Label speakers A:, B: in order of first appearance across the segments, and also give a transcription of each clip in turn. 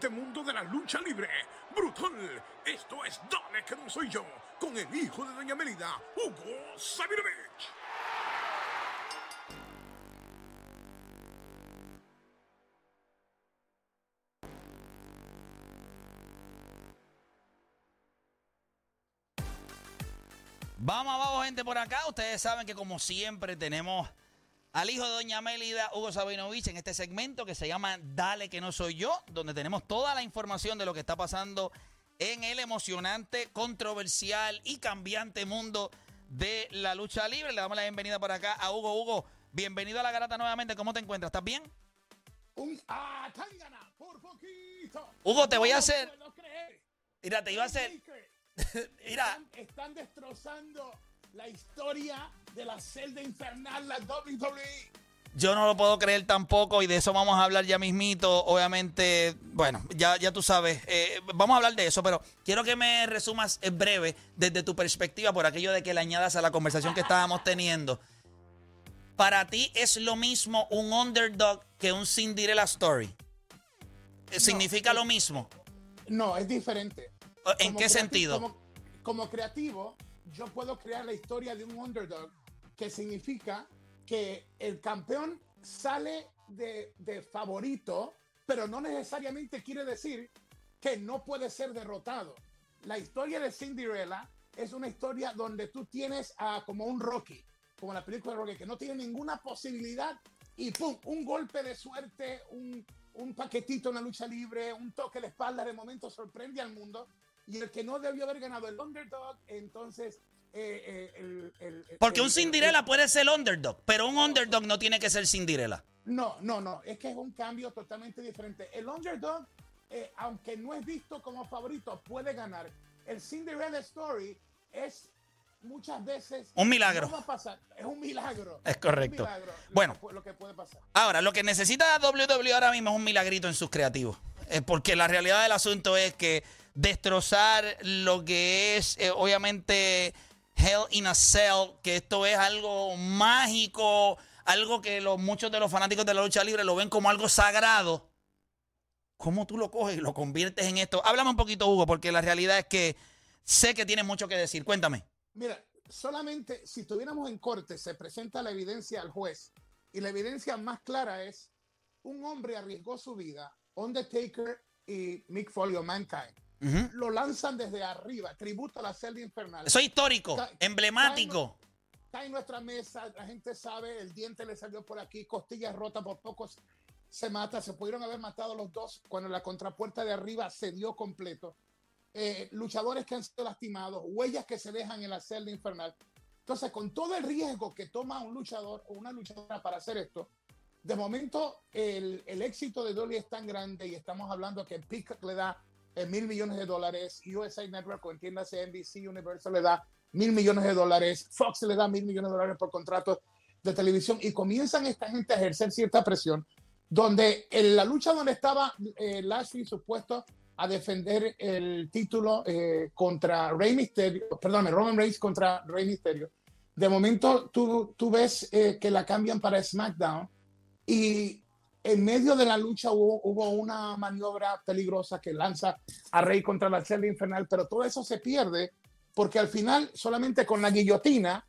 A: Este mundo de la lucha libre. Brutal. Esto es Dale que no soy yo. Con el hijo de Doña Melida, Hugo Sabinovich.
B: Vamos abajo, gente, por acá. Ustedes saben que como siempre tenemos al hijo de Doña Mélida, Hugo Sabinovich, en este segmento que se llama Dale que no soy yo, donde tenemos toda la información de lo que está pasando en el emocionante, controversial y cambiante mundo de la lucha libre. Le damos la bienvenida por acá a Hugo. Hugo, bienvenido a la garata nuevamente. ¿Cómo te encuentras? ¿Estás bien?
C: Un ah, Tangana, por poquito.
B: Hugo, te voy a hacer-. Mira, te iba a hacer... Mira,
C: Están, están destrozando la historia de la celda infernal, la WWE.
B: Yo no lo puedo creer tampoco y de eso vamos a hablar ya mismito. Obviamente, bueno, ya, ya tú sabes, eh, vamos a hablar de eso, pero quiero que me resumas en breve desde tu perspectiva por aquello de que le añadas a la conversación que estábamos teniendo. Para ti es lo mismo un underdog que un Cinderella Story. Eh, ¿Significa lo mismo?
C: No, es diferente.
B: ¿En
C: Como
B: qué sentido?
C: Como, como creativo, yo puedo crear la historia de un underdog que significa que el campeón sale de, de favorito, pero no necesariamente quiere decir que no puede ser derrotado. La historia de Cinderella es una historia donde tú tienes a, como un Rocky, como la película de Rocky, que no tiene ninguna posibilidad y ¡pum! Un golpe de suerte, un, un paquetito en la lucha libre, un toque de espalda de momento sorprende al mundo y el que no debió haber ganado el underdog, entonces... eh, eh, el- el- el-
B: Porque un
C: el-
B: Cinderella puede ser underdog, pero un underdog no tiene que ser Cinderella.
C: No, no, no, es que es un cambio totalmente diferente. El underdog, eh, aunque no es visto como favorito, puede ganar. El Cinderella Story es muchas veces...
B: Un milagro.
C: no va a pasar, es un milagro.
B: Es correcto.
C: un milagro lo
B: Bueno.
C: que pu- lo que puede pasar.
B: Ahora, lo que necesita WWE ahora mismo es un milagrito en sus creativos. Porque la realidad del asunto es que destrozar lo que es, eh, obviamente, Hell in a Cell, que esto es algo mágico, algo que los, muchos de los fanáticos de la lucha libre lo ven como algo sagrado. ¿Cómo tú lo coges y lo conviertes en esto? Háblame un poquito, Hugo, porque la realidad es que sé que tienes mucho que decir. Cuéntame.
C: Mira, solamente si tuviéramos en corte, se presenta la evidencia al juez y la evidencia más clara es un hombre arriesgó su vida, Undertaker y Mick Foley o Mankind.
B: Ujú.
C: Lo lanzan desde arriba, tributo a la celda infernal.
B: Eso es histórico,
C: Ca-
B: emblemático.
C: Está en nuestra mesa, la gente sabe, el diente le salió por aquí, costillas rotas, por pocos se mata, se pudieron haber matado los dos cuando la contrapuerta de arriba se dio completo. Eh, luchadores que han sido lastimados, huellas que se dejan en la celda infernal. Entonces, con todo el riesgo que toma un luchador o una luchadora para hacer esto, de momento el, el éxito de Dolly es tan grande y estamos hablando que Peacock le da eh, mil millones de dólares, USA Network o entiéndase NBC Universal le da mil millones de dólares, Fox le da mil millones de dólares por contratos de televisión y comienzan esta gente a ejercer cierta presión, donde en la lucha donde estaba eh, Lashley supuesto a defender el título eh, contra Rey Mysterio, perdón, Roman Reigns contra Rey Mysterio, de momento tú, tú ves eh, que la cambian para SmackDown y en medio de la lucha hubo, hubo una maniobra peligrosa que lanza a Rey contra la celda infernal, pero todo eso se pierde porque al final solamente con la guillotina,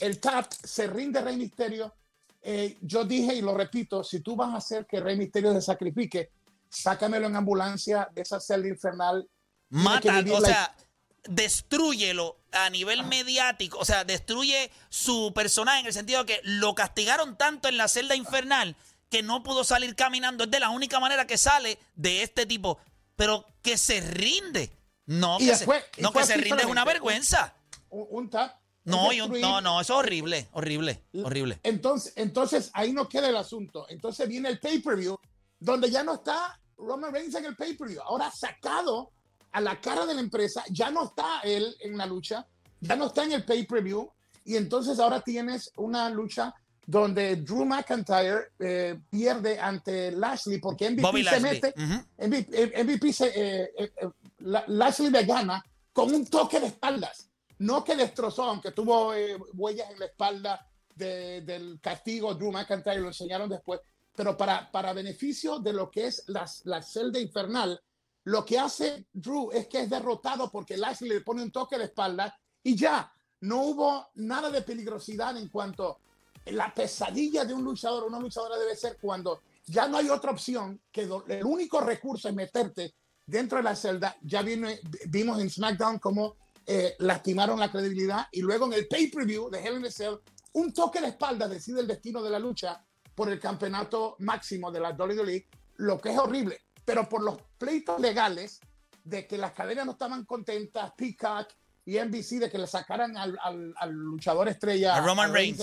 C: el tap se rinde Rey Misterio. Eh, yo dije y lo repito, si tú vas a hacer que Rey Misterio se sacrifique, sácamelo en ambulancia de esa celda infernal.
B: Mata, o
C: la-
B: sea, destruyelo a nivel mediático, o sea, destruye su personaje en el sentido de que lo castigaron tanto en la celda infernal que no pudo salir caminando. Es de la única manera que sale de este tipo, pero que se rinde. No,
C: Y
B: que,
C: después-
B: se, no, que se rinde es una vergüenza.
C: un, un tap.
B: No, y un- no, no, eso es horrible, horrible, horrible.
C: Entonces, entonces ahí no queda el asunto. Entonces viene el pay-per-view, donde ya no está Roman Reigns en el pay-per-view. Ahora sacado a la cara de la empresa, ya no está él en la lucha, ya no está en el pay-per-view. Y entonces ahora tienes una lucha donde Drew McIntyre eh, pierde ante Lashley porque MVP
B: Bobby
C: se
B: Lashley.
C: mete,
B: Ujú.
C: MVP, eh, MVP se, eh, eh, eh, La- Lashley le gana con un toque de espaldas. No que destrozó, aunque tuvo eh, huellas en la espalda de- del castigo, Drew McIntyre lo enseñaron después, pero para, para beneficio de lo que es la, la celda infernal, Lo que hace Drew es que es derrotado porque Lashley le pone un toque de espalda y ya no hubo nada de peligrosidad en cuanto la pesadilla de un luchador, una luchadora debe ser cuando ya no hay otra opción que el único recurso es meterte dentro de la celda. Ya vimos en SmackDown cómo eh, lastimaron la credibilidad y luego en el pay-per-view de Hell in a Cell, un toque de espalda decide el destino de la lucha por el campeonato máximo de la WWE, lo que es horrible. Pero por los pleitos legales de que las cadenas no estaban contentas, Peacock y NBC, de que le sacaran al, al, luchador estrella.
B: A Roman Reigns.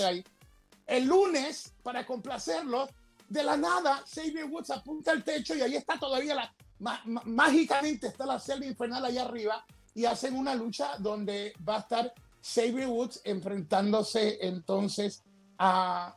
C: El lunes, para complacerlos, de la nada, Xavier Woods apunta al techo y ahí está todavía la. mágicamente está la celda infernal allá arriba y hacen una lucha donde va a estar Xavier Woods enfrentándose entonces a,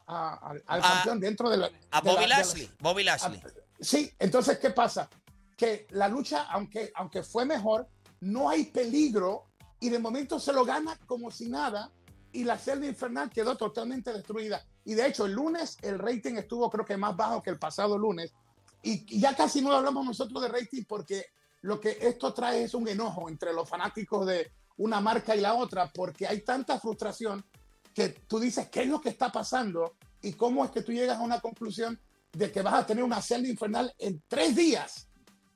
C: al campeón dentro de la.
B: A Bobby Lashley. Bobby Lashley.
C: sí, entonces, ¿qué pasa? Que la lucha, aunque, aunque fue mejor, no hay peligro y de momento se lo gana como si nada y la celda infernal quedó totalmente destruida. Y de hecho, el lunes el rating estuvo creo que más bajo que el pasado lunes. Y ya casi no hablamos nosotros de rating porque lo que esto trae es un enojo entre los fanáticos de una marca y la otra, porque hay tanta frustración que tú dices, ¿qué es lo que está pasando? Y cómo es que tú llegas a una conclusión de que vas a tener una celda infernal en tres días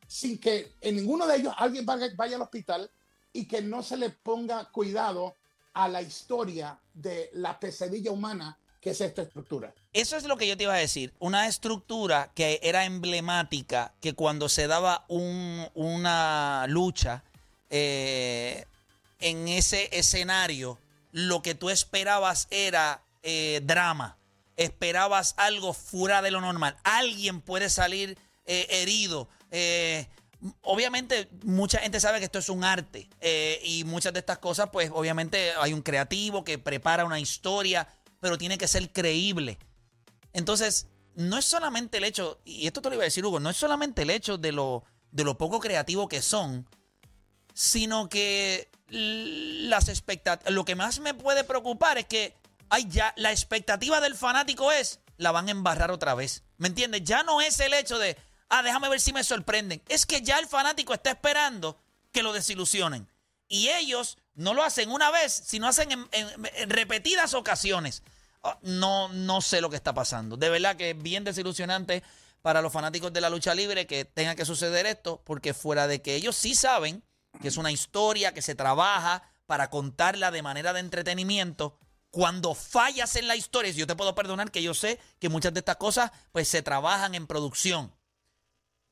C: sin que en ninguno de ellos alguien vaya al hospital y que no se le ponga cuidado a la historia de la pesadilla humana que es esta estructura.
B: Eso es lo que yo te iba a decir. Una estructura que era emblemática, que cuando se daba un, una lucha eh, en ese escenario, lo que tú esperabas era eh, drama. Esperabas algo fuera de lo normal. Alguien puede salir eh, herido. Obviamente, mucha gente sabe que esto es un arte. y muchas de estas cosas, pues, obviamente, hay un creativo que prepara una historia, pero tiene que ser creíble. Entonces, no es solamente el hecho, y esto te lo iba a decir, Hugo, no es solamente el hecho de lo, de lo poco creativo que son, sino que las expectativas. Lo que más me puede preocupar es que hay ya la expectativa del fanático es la van a embarrar otra vez. ¿Me entiendes? Ya no es el hecho de, ah, déjame ver si me sorprenden. Es que ya el fanático está esperando que lo desilusionen. Y ellos no lo hacen una vez, sino hacen en, repetidas ocasiones. Ah, no, no sé lo que está pasando. De verdad que es bien desilusionante para los fanáticos de la lucha libre que tenga que suceder esto, porque fuera de que ellos sí saben que es una historia que se trabaja para contarla de manera de entretenimiento. Cuando fallas en la historia, yo te puedo perdonar que yo sé que muchas de estas cosas pues se trabajan en producción.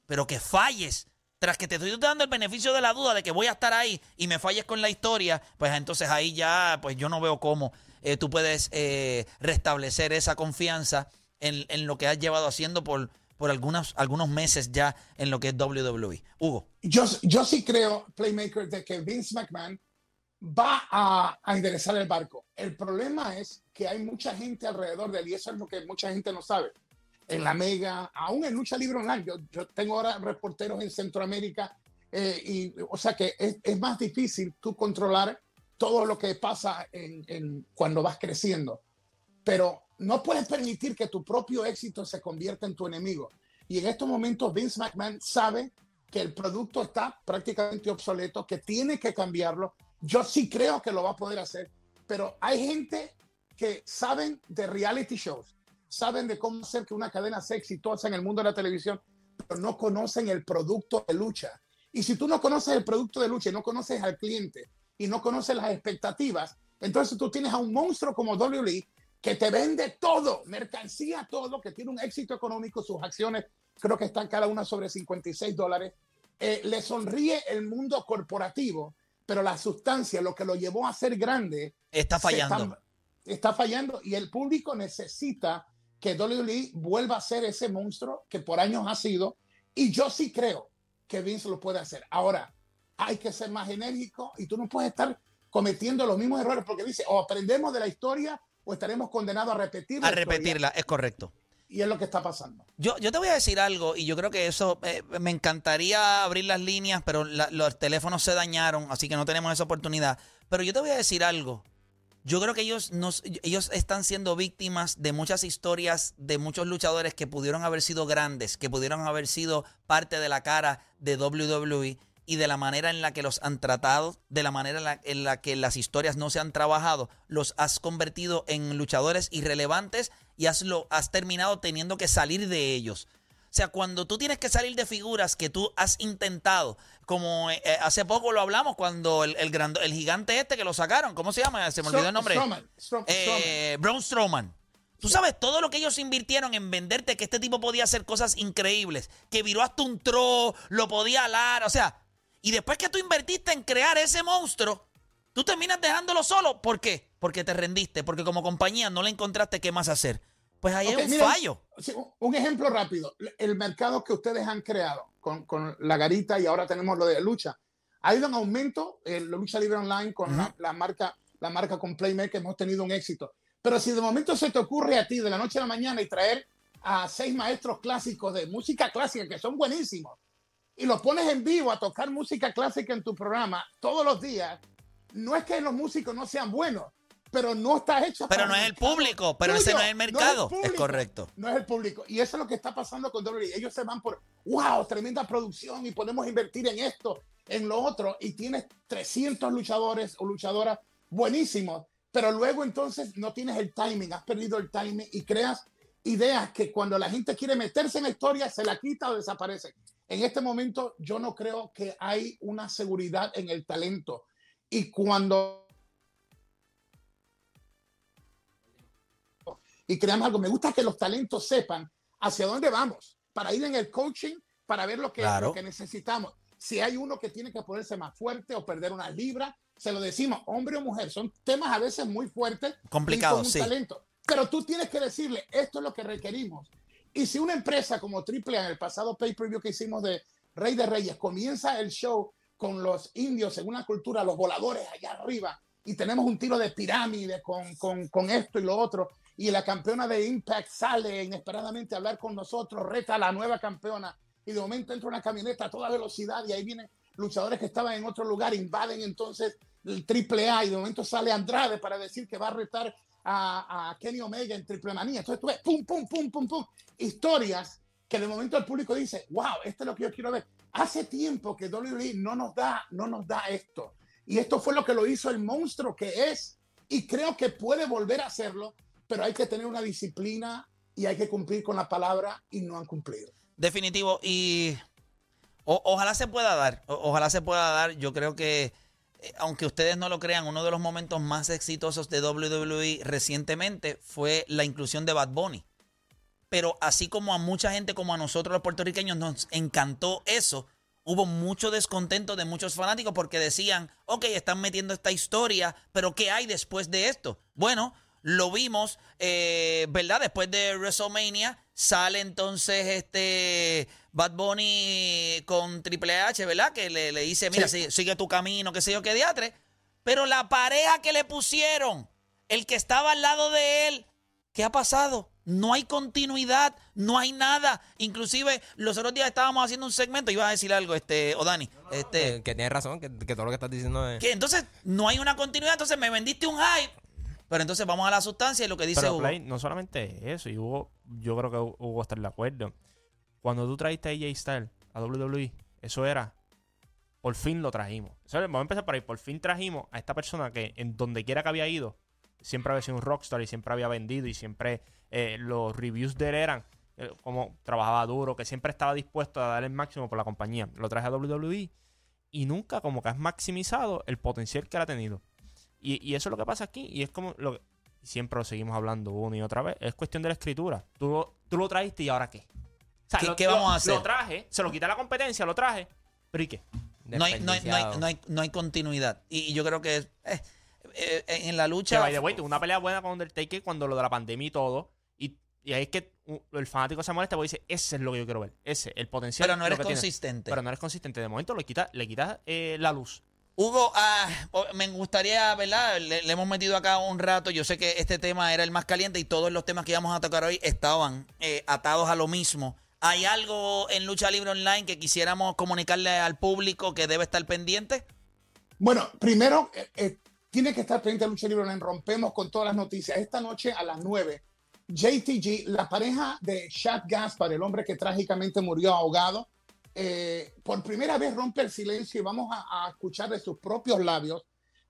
B: Pero que falles, tras que te estoy dando el beneficio de la duda de que voy a estar ahí y me falles con la historia, pues entonces ahí ya pues yo no veo cómo eh, tú puedes eh, restablecer esa confianza en, en lo que has llevado haciendo por por algunos, algunos meses ya en lo que es WWE. Hugo.
C: Yo, yo sí creo, Playmaker, de que Vince McMahon va a, a enderezar el barco. El problema es que hay mucha gente alrededor de él y eso es lo que mucha gente no sabe. En la Mega, aún en Lucha Libre Online, yo, yo tengo ahora reporteros en Centroamérica eh, y, o sea que es, es, más difícil tú controlar todo lo que pasa en, en, cuando vas creciendo. Pero no puedes permitir que tu propio éxito se convierta en tu enemigo. Y en estos momentos Vince McMahon sabe que el producto está prácticamente obsoleto, que tiene que cambiarlo. Yo sí creo que lo va a poder hacer, pero hay gente que saben de reality shows, saben de cómo hacer que una cadena sea exitosa en el mundo de la televisión, pero no conocen el producto de lucha. Y si tú no conoces el producto de lucha y no conoces al cliente y no conoces las expectativas, entonces tú tienes a un monstruo como WWE que te vende todo, mercancía, todo, que tiene un éxito económico, sus acciones creo que están cada una sobre 56 dólares. Eh, le sonríe el mundo corporativo, pero la sustancia, lo que lo llevó a ser grande,
B: está fallando.
C: Está, fallando y el público necesita que WWE vuelva a ser ese monstruo que por años ha sido. Y yo sí creo que Vince lo puede hacer. Ahora, hay que ser más enérgico y tú no puedes estar cometiendo los mismos errores porque dice, o aprendemos de la historia o estaremos condenados a repetirla.
B: A repetirla, es correcto.
C: Y es lo que está pasando.
B: Yo, yo te voy a decir algo, y yo creo que eso, eh, me encantaría abrir las líneas, pero los teléfonos se dañaron, así que no tenemos esa oportunidad. Pero yo te voy a decir algo. Yo creo que ellos, nos, ellos están siendo víctimas de muchas historias de muchos luchadores que pudieron haber sido grandes, que pudieron haber sido parte de la cara de WWE y de la manera en la que los han tratado, de la manera en la, en la que las historias no se han trabajado, los has convertido en luchadores irrelevantes y has, lo, has terminado teniendo que salir de ellos. O sea, cuando tú tienes que salir de figuras que tú has intentado, como eh, eh, hace poco lo hablamos, cuando el, el, el gigante este que lo sacaron, ¿cómo se llama? Se me olvidó el nombre.
C: Strowman,
B: Eh, Braun Strowman. Tú sabes todo lo que ellos invirtieron en venderte que este tipo podía hacer cosas increíbles, que viró hasta un tro, lo podía alar, o sea, y después que tú invertiste en crear ese monstruo, tú terminas dejándolo solo. ¿Por qué? Porque te rendiste, porque como compañía no le encontraste qué más hacer. Pues ahí hay un
C: miren,
B: fallo.
C: un- ejemplo rápido. El mercado que ustedes han creado con, con la garita y ahora tenemos lo de lucha. Ha ido en aumento en la lucha libre online con la, la marca, la marca con Playmaker. Hemos tenido un éxito. Pero si de momento se te ocurre a ti de la noche a la mañana y traer a seis maestros clásicos de música clásica que son buenísimos y los pones en vivo a tocar música clásica en tu programa todos los días, no es que los músicos no sean buenos, pero no está hecho
B: Pero
C: para
B: no es el público, pero ese no es el
C: tuyo,
B: mercado. Es
C: público,
B: correcto.
C: No es el público. Y eso es lo que está pasando con WWE. Ellos se van por, wow, tremenda producción y podemos invertir en esto, en lo otro. Y tienes 300 luchadores o luchadoras buenísimos, pero luego entonces no tienes el timing, has perdido el timing y creas ideas que cuando la gente quiere meterse en la historia se la quita o desaparece. En este momento yo no creo que hay una seguridad en el talento. Y cuando y creamos algo. Me gusta que los talentos sepan hacia dónde vamos para ir en el coaching, para ver lo que,
B: Claro.
C: lo que necesitamos. Si hay uno que tiene que ponerse más fuerte o perder una libra, se lo decimos, hombre o mujer. Son temas a veces muy fuertes.
B: Complicados, sí.
C: talento. Pero tú tienes que decirle, esto es lo que requerimos. Y si una empresa como AAA en el pasado pay-per-view que hicimos de Rey de Reyes comienza el show con los indios en una cultura, los voladores allá arriba, y tenemos un tiro de pirámide con, con, con esto y lo otro, y la campeona de Impact sale inesperadamente a hablar con nosotros, reta a la nueva campeona, y de momento entra una camioneta a toda velocidad, y ahí vienen luchadores que estaban en otro lugar, invaden entonces el triple A, y de momento sale Andrade para decir que va a retar a, a Kenny Omega en triple manía. Entonces tú ves, pum, pum, pum, pum, pum, historias que de momento el público dice, wow, esto es lo que yo quiero ver. Hace tiempo que WWE no nos da, no nos da esto. Y esto fue lo que lo hizo el monstruo que es. Y creo que puede volver a hacerlo, pero hay que tener una disciplina y hay que cumplir con la palabra y no han cumplido.
B: Definitivo. Y ojalá se pueda dar. ojalá se pueda dar. Yo creo que, eh, aunque ustedes no lo crean, uno de los momentos más exitosos de WWE recientemente fue la inclusión de Bad Bunny. Pero así como a mucha gente como a nosotros los puertorriqueños nos encantó eso, hubo mucho descontento de muchos fanáticos porque decían, ok, están metiendo esta historia, pero ¿qué hay después de esto? Bueno, lo vimos, eh, ¿verdad? Después de WrestleMania sale entonces este Bad Bunny con Triple H, ¿verdad? Que le, le dice, mira,
C: Sí.
B: sigue tu camino, qué sé yo, qué diatre. Pero la pareja que le pusieron, el que estaba al lado de él, ¿qué ha pasado? No hay continuidad, no hay nada. Inclusive los otros días estábamos haciendo un segmento, iba a decir algo, este, o Dani, este,
D: Eh, que tienes razón, que, que todo lo que estás diciendo es.
B: que entonces no hay una continuidad, entonces me vendiste un hype. Pero entonces vamos a la sustancia y lo que dice
E: Pero
B: Hugo.
E: Play, no solamente eso, y Hugo, yo creo que Hugo está de acuerdo. Cuando tú traiste a AJ Styles a WWE, eso era, por fin lo trajimos. Vamos a empezar por ahí, por fin trajimos a esta persona que en donde quiera que había ido, siempre había sido un rockstar y siempre había vendido y siempre eh, los reviews de él eran eh, como trabajaba duro, que siempre estaba dispuesto a dar el máximo por la compañía. Lo traje a WWE y nunca como que has maximizado el potencial que él ha tenido. Y, y eso es lo que pasa aquí. Y es como lo que siempre lo seguimos hablando una y otra vez. Es cuestión de la escritura. Tú lo, tú lo trajiste y ahora qué. O sea,
B: ¿Qué-
E: lo-
B: qué
E: lo-
B: vamos a hacer?
E: Lo traje, se lo quité a la competencia, lo traje. Pero ¿y qué?
B: no, hay, no, hay, no, hay, no, hay, no hay continuidad. Y, y yo creo que eh, eh, en la
E: Que
B: lucha...
E: by the way, tuvo una pelea buena con Undertaker cuando lo de la pandemia y todo. Y, ahí es que el fanático se molesta porque dice, ese es lo que yo quiero ver. Ese, el potencial.
B: pero no eres
E: que tiene".
B: consistente.
E: Pero no eres consistente. De momento le quitas le quitas eh, la luz.
B: Hugo, ah, me gustaría, ¿verdad? Le, le hemos metido acá un rato. Yo sé que este tema era el más caliente y todos los temas que íbamos a tocar hoy estaban eh, atados a lo mismo. ¿Hay algo en Lucha Libre Online que quisiéramos comunicarle al público que debe estar pendiente?
C: Bueno, primero, eh, eh, tiene que estar pendiente de Lucha Libre Online. Rompemos con todas las noticias. Esta noche a las 9, JTG, la pareja de Shad Gaspar, el hombre que trágicamente murió ahogado, eh, por primera vez rompe el silencio y vamos a, escuchar de sus propios labios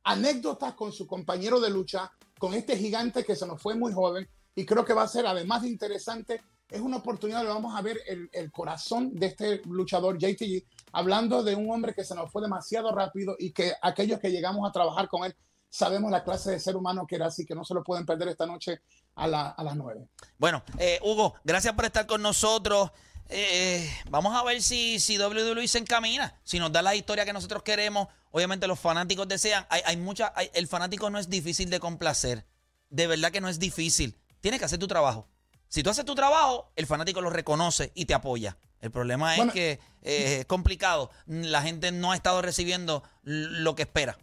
C: anécdotas con su compañero de lucha, con este gigante que se nos fue muy joven y creo que va a ser, además de interesante, es una oportunidad de vamos a ver el corazón de este luchador JTG, hablando de un hombre que se nos fue demasiado rápido y que aquellos que llegamos a trabajar con él sabemos la clase de ser humano que era, así que no se lo pueden perder esta noche a, la- a las 9.
B: Bueno, eh, Hugo, gracias por estar con nosotros. Eh, vamos a ver si, si WWE se encamina, si nos da la historia que nosotros queremos. Obviamente los fanáticos desean. Hay, hay mucha, hay- el fanático no es difícil de complacer. De verdad que no es difícil. Tienes que hacer tu trabajo. Si tú haces tu trabajo, el fanático lo reconoce y te apoya. El problema es
C: Bueno.
B: que eh, es complicado. La gente no ha estado recibiendo lo que espera.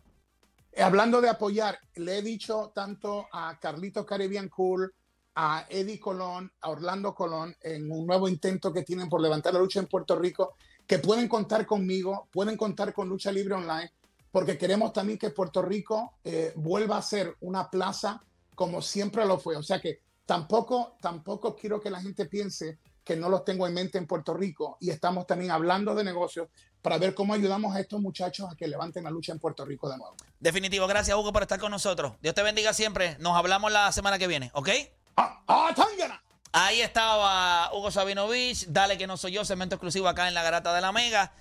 C: Eh, Hablando de apoyar, le he dicho tanto a Carlitos Caribbean Cool, a Eddie Colón, a Orlando Colón, en un nuevo intento que tienen por levantar la lucha en Puerto Rico, que pueden contar conmigo, pueden contar con Lucha Libre Online, porque queremos también que Puerto Rico eh, vuelva a ser una plaza como siempre lo fue. O sea que tampoco, tampoco quiero que la gente piense que no los tengo en mente en Puerto Rico y estamos también hablando de negocios para ver cómo ayudamos a estos muchachos a que levanten la lucha en Puerto Rico de nuevo.
B: Definitivo, gracias Hugo por estar con nosotros. Dios te bendiga siempre. Nos hablamos la semana que viene, ¿ok?
C: ¡Ah, ah!
B: Ahí estaba Hugo Sabinovich. Dale que no soy yo, segmento exclusivo acá en la Garata de la Mega.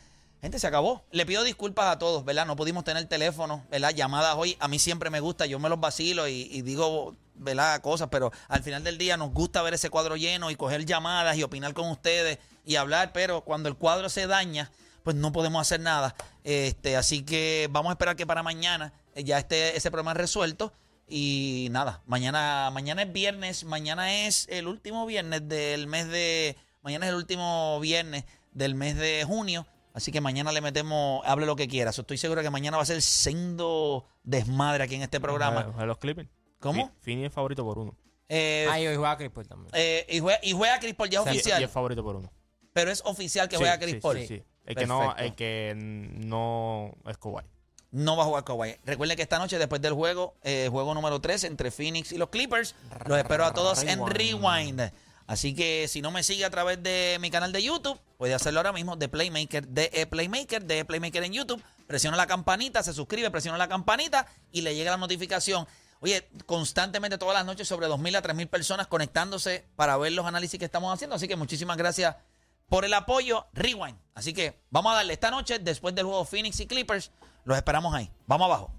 B: Gente, se acabó. Le pido disculpas a todos, ¿verdad? No pudimos tener teléfono, ¿verdad? Llamadas hoy. A mí siempre me gusta, yo me los vacilo y, y digo, ¿verdad? Cosas, pero al final del día nos gusta ver ese cuadro lleno y coger llamadas y opinar con ustedes y hablar, pero cuando el cuadro se daña, pues no podemos hacer nada. Este, así que vamos a esperar que para mañana eh, ya esté ese problema resuelto. Y nada, mañana, mañana es viernes, mañana es el último viernes del mes de. Mañana es el último viernes del mes de junio. Así que mañana le metemos, hable lo que quiera. So, estoy seguro que mañana va a ser sendo desmadre aquí en este programa.
E: A los Clippers.
B: ¿Cómo?
E: Fi- Fini es favorito por uno.
B: Eh,
D: Ah, y hoy juega Chris Paul también.
B: eh, y, juega, y juega Chris Paul, ya es oficial.
E: Y es favorito por uno.
B: pero es oficial que
E: Sí,
B: juega Chris
E: sí,
B: Paul.
E: Sí, sí. El que, no,
B: Perfecto.
E: el que no es Kawhi.
B: no va a jugar Kawhi. Recuerden que esta noche, después del juego, eh, juego número 3 entre Phoenix y los Clippers, los espero a todos en Rewind. Así que si no me sigue a través de mi canal de YouTube, puede hacerlo ahora mismo de Playmaker, de E Playmaker, de E Playmaker en YouTube. Presiona la campanita, se suscribe, presiona la campanita y le llega la notificación. Oye, constantemente todas las noches sobre 2.000 a 3.000 personas conectándose para ver los análisis que estamos haciendo. Así que muchísimas gracias por el apoyo. Rewind. Así que vamos a darle esta noche, después del juego Phoenix y Clippers, los esperamos ahí. Vamos abajo.